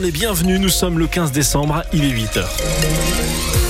Les bienvenus, nous sommes le 15 décembre, il est 8h.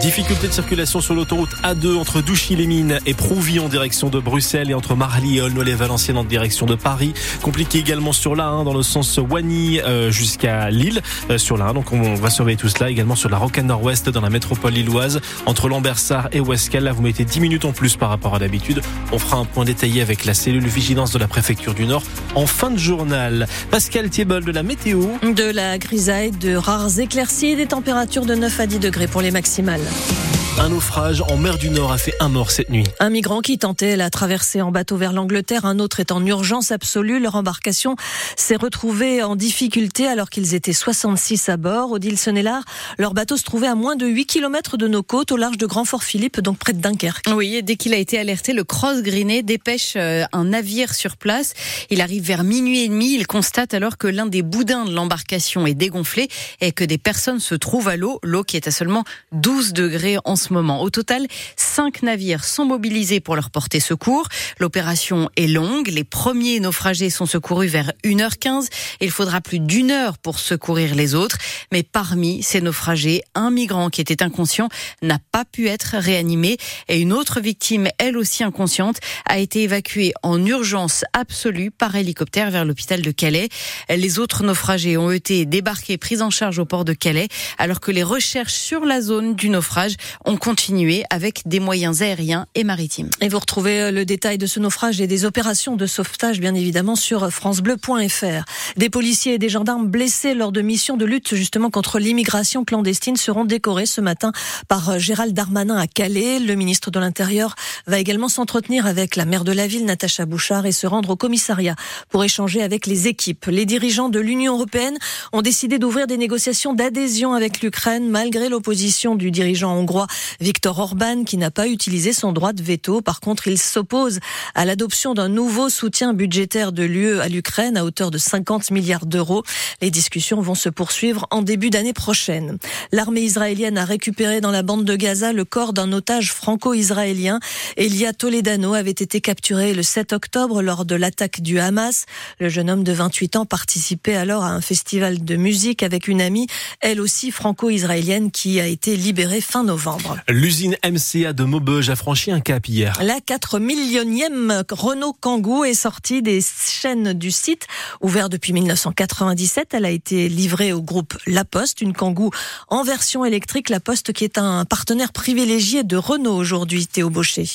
Difficulté de circulation sur l'autoroute A2 entre Douchy-les-Mines et Prouvy en direction de Bruxelles et entre Marly et Aulnoy-les-Valenciennes en direction de Paris. Compliqué également sur la 1 dans le sens Wany euh, jusqu'à Lille euh, sur la 1. Donc on va surveiller tout cela également sur la rocade nord-ouest dans la métropole lilloise entre Lambersart et Ouescal. Là vous mettez 10 minutes en plus par rapport à d'habitude. On fera un point détaillé avec la cellule vigilance de la préfecture du Nord en fin de journal. Pascal Thiebol de la météo. De la grisaille, de rares éclaircies et des températures de 9 à 10 degrés pour les maximales. President. Un naufrage en mer du Nord a fait un mort cette nuit. Un migrant qui tentait la traversée en bateau vers l'Angleterre, un autre est en urgence absolue. Leur embarcation s'est retrouvée en difficulté alors qu'ils étaient 66 à bord. Odile Sonnellard, leur bateau se trouvait à moins de 8 km de nos côtes, au large de Grand Fort Philippe, donc près de Dunkerque. Oui, et dès qu'il a été alerté, le Cross Greenet dépêche euh, un navire sur place. Il arrive vers minuit et demi. Il constate alors que l'un des boudins de l'embarcation est dégonflé et que des personnes se trouvent à l'eau, l'eau qui est à seulement 12 degrés en ce moment. Au total, cinq navires sont mobilisés pour leur porter secours. L'opération est longue. Les premiers naufragés sont secourus vers 1h15. Il faudra plus d'une heure pour secourir les autres. Mais parmi ces naufragés, un migrant qui était inconscient n'a pas pu être réanimé et une autre victime, elle aussi inconsciente, a été évacuée en urgence absolue par hélicoptère vers l'hôpital de Calais. Les autres naufragés ont été débarqués, pris en charge au port de Calais, alors que les recherches sur la zone du naufrage continué avec des moyens aériens et maritimes. Et vous retrouvez euh, le détail de ce naufrage et des opérations de sauvetage, bien évidemment, sur francebleu.fr. Des policiers et des gendarmes blessés lors de missions de lutte justement contre l'immigration clandestine seront décorés ce matin par euh, Gérald Darmanin à Calais. Le ministre de l'Intérieur va également s'entretenir avec la maire de la ville, Natacha Bouchard, et se rendre au commissariat pour échanger avec les équipes. Les dirigeants de l'Union européenne ont décidé d'ouvrir des négociations d'adhésion avec l'Ukraine malgré l'opposition du dirigeant hongrois Viktor Orban qui n'a pas utilisé son droit de veto. Par contre, il s'oppose à l'adoption d'un nouveau soutien budgétaire de l'UE à l'Ukraine à hauteur de 50 milliards d'euros. Les discussions vont se poursuivre en début d'année prochaine. L'armée israélienne a récupéré dans la bande de Gaza le corps d'un otage franco-israélien. Elia Toledano avait été capturé le 7 octobre lors de l'attaque du Hamas. Le jeune homme de 28 ans participait alors à un festival de musique avec une amie, elle aussi franco-israélienne, qui a été libérée fin novembre. L'usine MCA de Maubeuge a franchi un cap hier. La 4 millionième Renault Kangoo est sortie des chaînes du site. Ouvert depuis 1997, elle a été livrée au groupe La Poste, une Kangoo en version électrique. La Poste qui est un partenaire privilégié de Renault aujourd'hui, Théo Baucher.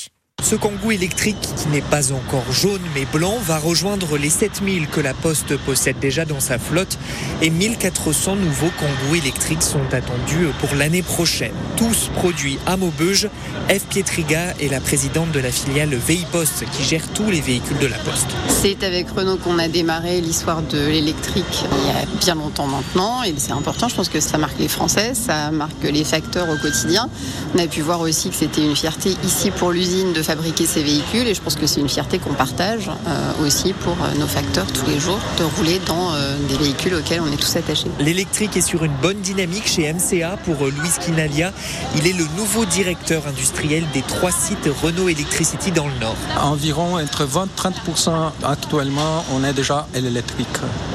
Ce Kangoo électrique, qui n'est pas encore jaune mais blanc, va rejoindre les 7000 que la Poste possède déjà dans sa flotte et 1400 nouveaux Kangoo électriques sont attendus pour l'année prochaine. Tous produits à Maubeuge. F. Pietriga est la présidente de la filiale VI Poste qui gère tous les véhicules de la Poste. C'est avec Renault qu'on a démarré l'histoire de l'électrique il y a bien longtemps maintenant et c'est important. Je pense que ça marque les Français, ça marque les facteurs au quotidien. On a pu voir aussi que c'était une fierté ici pour l'usine de fabriquer ces véhicules et je pense que c'est une fierté qu'on partage euh, aussi pour euh, nos facteurs tous les jours de rouler dans euh, des véhicules auxquels on est tous attachés. L'électrique est sur une bonne dynamique chez MCA pour Luis Quinalia. Il est le nouveau directeur industriel des trois sites Renault Electricity dans le Nord. Environ entre 20 et 30% actuellement, on est déjà à l'électrique.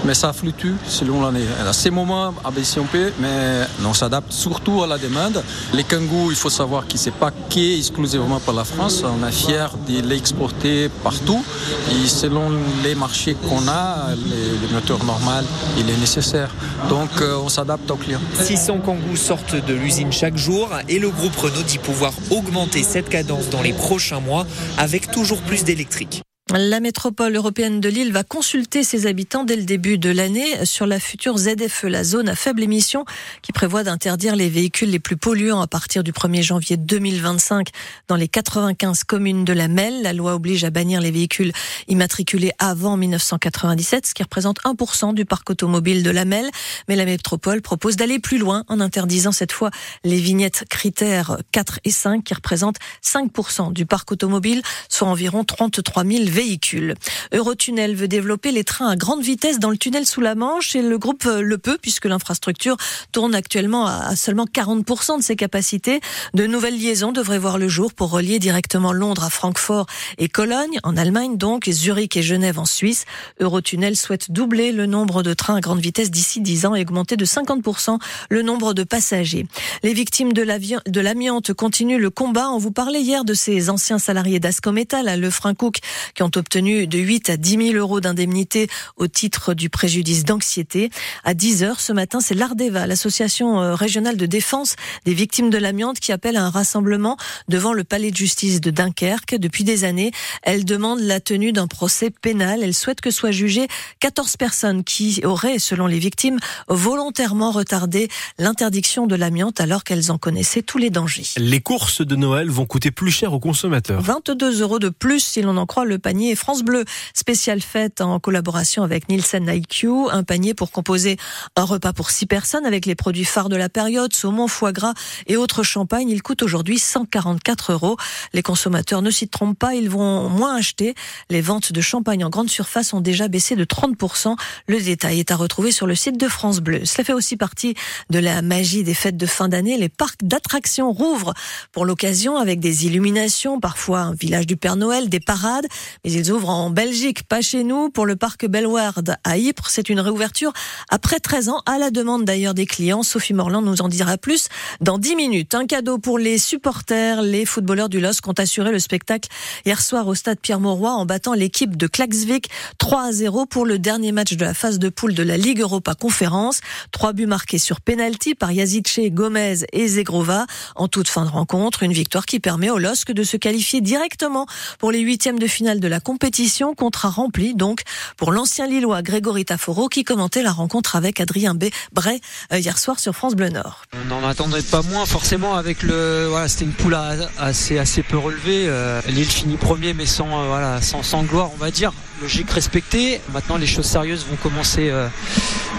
Mais ça fluctue selon l'année. À ces moments, si on peut, mais on s'adapte surtout à la demande. Les Kangoo, il faut savoir qu'ils ne sont pas qu'est exclusivement pour la France on est fier de l'exporter partout. Et selon les marchés qu'on a, le moteur normal, il est nécessaire. Donc euh, on s'adapte aux clients. 600 Kangoo sortent de l'usine chaque jour et le groupe Renault dit pouvoir augmenter cette cadence dans les prochains mois avec toujours plus d'électrique. La métropole européenne de Lille va consulter ses habitants dès le début de l'année sur la future ZFE, la zone à faible émission, qui prévoit d'interdire les véhicules les plus polluants à partir du 1er janvier 2025 dans les 95 communes de la MEL. La loi oblige à bannir les véhicules immatriculés avant 1997, ce qui représente 1% du parc automobile de la MEL. Mais la métropole propose d'aller plus loin en interdisant cette fois les vignettes critères 4 et 5 qui représentent 5% du parc automobile, soit environ 33 000 véhicules Eurotunnel veut développer les trains à grande vitesse dans le tunnel sous la Manche et le groupe le peut puisque l'infrastructure tourne actuellement à seulement 40% de ses capacités. De nouvelles liaisons devraient voir le jour pour relier directement Londres à Francfort et Cologne en Allemagne donc, Zurich et Genève en Suisse. Eurotunnel souhaite doubler le nombre de trains à grande vitesse d'ici 10 ans et augmenter de 50% le nombre de passagers. Les victimes de l'amiante continuent le combat. On vous parlait hier de ces anciens salariés d'Ascométal à Lefrancouc qui ont obtenu de 8 à 10 000 euros d'indemnité au titre du préjudice d'anxiété. À 10 heures ce matin, c'est l'Ardeva, l'association euh, régionale de défense des victimes de l'amiante qui appelle à un rassemblement devant le palais de justice de Dunkerque. Depuis des années, elle demande la tenue d'un procès pénal. Elle souhaite que soient jugées 14 personnes qui auraient, selon les victimes, volontairement retardé l'interdiction de l'amiante alors qu'elles en connaissaient tous les dangers. Les courses de Noël vont coûter plus cher aux consommateurs. 22 euros de plus si l'on en croit le panier France Bleu. Spécial fête en collaboration avec Nielsen IQ. Un panier pour composer un repas pour 6 personnes avec les produits phares de la période, saumon, foie gras et autres champagnes. Il coûte aujourd'hui 144 euros. Les consommateurs ne s'y trompent pas, ils vont moins acheter. Les ventes de champagne en grande surface ont déjà baissé de 30%. Le détail est à retrouver sur le site de France Bleu. Cela fait aussi partie de la magie des fêtes de fin d'année. Les parcs d'attractions rouvrent pour l'occasion avec des illuminations, parfois un village du Père Noël, des parades. Mais ils ouvrent en Belgique, pas chez nous, pour le parc Belward à Ypres. C'est une réouverture après 13 ans, à la demande d'ailleurs des clients. Sophie Morland nous en dira plus dans 10 minutes. Un cadeau pour les supporters. Les footballeurs du LOSC ont assuré le spectacle hier soir au stade Pierre-Mauroy en battant l'équipe de Klaxvik 3 à 0 pour le dernier match de la phase de poule de la Ligue Europa Conférence. Trois buts marqués sur penalty par Yazice, Gomez et Zegrova en toute fin de rencontre. Une victoire qui permet au LOSC de se qualifier directement pour les huitièmes de finale de la compétition. Contrat rempli donc pour l'ancien Lillois Grégory Taforo qui commentait la rencontre avec Adrien B. Bray euh, hier soir sur France Bleu Nord. On n'en attendrait pas moins forcément avec le voilà c'était une poule assez assez peu relevée. Euh, Lille finit premier mais sans euh, voilà sans, sans gloire on va dire logique respectée. Maintenant, les choses sérieuses vont commencer euh,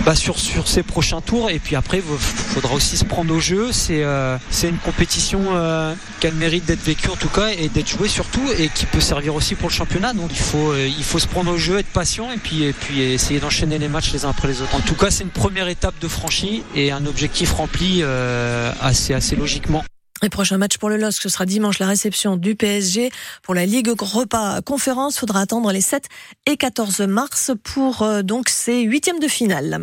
bah, sur, sur ces prochains tours. Et puis après, il faudra aussi se prendre au jeu. C'est euh, une compétition euh, qui a le mérite d'être vécue en tout cas et d'être jouée surtout et qui peut servir aussi pour le championnat. Donc il faut, il faut se prendre au jeu, être patient et puis, et puis essayer d'enchaîner les matchs les uns après les autres. En tout cas, c'est une première étape de franchie et un objectif rempli assez, assez logiquement. Les prochains matchs pour le LOSC, ce sera dimanche la réception du PSG. Pour la Ligue Repas Conférence, faudra attendre les 7 et 14 mars pour donc ces huitièmes de finale.